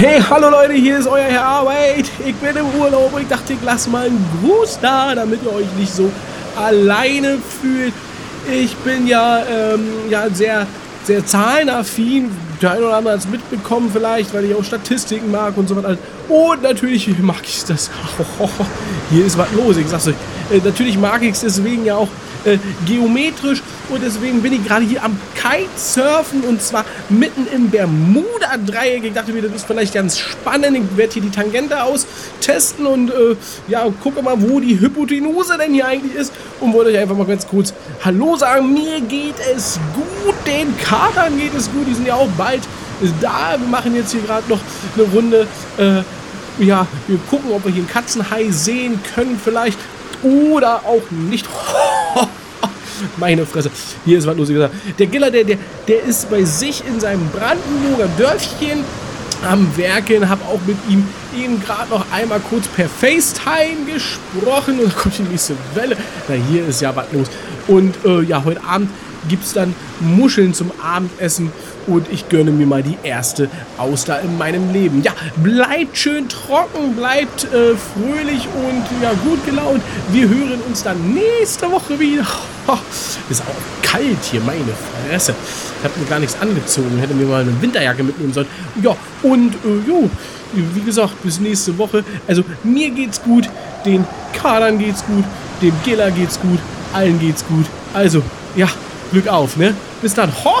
Hey, hallo Leute, hier ist euer Herr Arbeit. Ich bin im Urlaub und ich dachte, ich lasse mal einen Gruß da, damit ihr euch nicht so alleine fühlt. Ich bin ja, ähm, ja sehr, sehr zahlenaffin. Der eine oder andere hat es mitbekommen vielleicht, weil ich auch Statistiken mag und so weiter. Und natürlich mag ich das. Hier ist was los, ich sag's euch. Äh, natürlich mag ich es deswegen ja auch äh, geometrisch und deswegen bin ich gerade hier am Kitesurfen und zwar mitten im Bermuda-Dreieck. Ich dachte mir, das ist vielleicht ganz spannend. Ich werde hier die Tangente austesten und äh, ja, gucke mal, wo die Hypotenuse denn hier eigentlich ist und wollte euch einfach mal ganz kurz Hallo sagen. Mir geht es gut, den Katern geht es gut, die sind ja auch bald da. Wir machen jetzt hier gerade noch eine Runde. Äh, ja, wir gucken, ob wir hier einen Katzenhai sehen können vielleicht oder auch nicht. Meine Fresse. Hier ist was los. Der Giller, der, der, der ist bei sich in seinem Brandenburger Dörfchen am Werken, habe auch mit ihm eben gerade noch einmal kurz per FaceTime gesprochen und da kommt die nächste Welle. Na, hier ist ja was los. Und äh, ja, heute Abend gibt es dann Muscheln zum Abendessen und ich gönne mir mal die erste Auster in meinem Leben. Ja, bleibt schön trocken, bleibt äh, fröhlich und ja, gut gelaunt. Wir hören uns dann nächste Woche wieder. ist auch kalt hier, meine Fresse. Ich habe mir gar nichts angezogen, hätte mir mal eine Winterjacke mitnehmen sollen. Ja, und äh, jo, wie gesagt, bis nächste Woche. Also mir geht's gut, den Kadern geht's gut, dem Giller geht's gut, allen geht's gut. Also, ja, Glück auf, ne? Bis dann. Ho!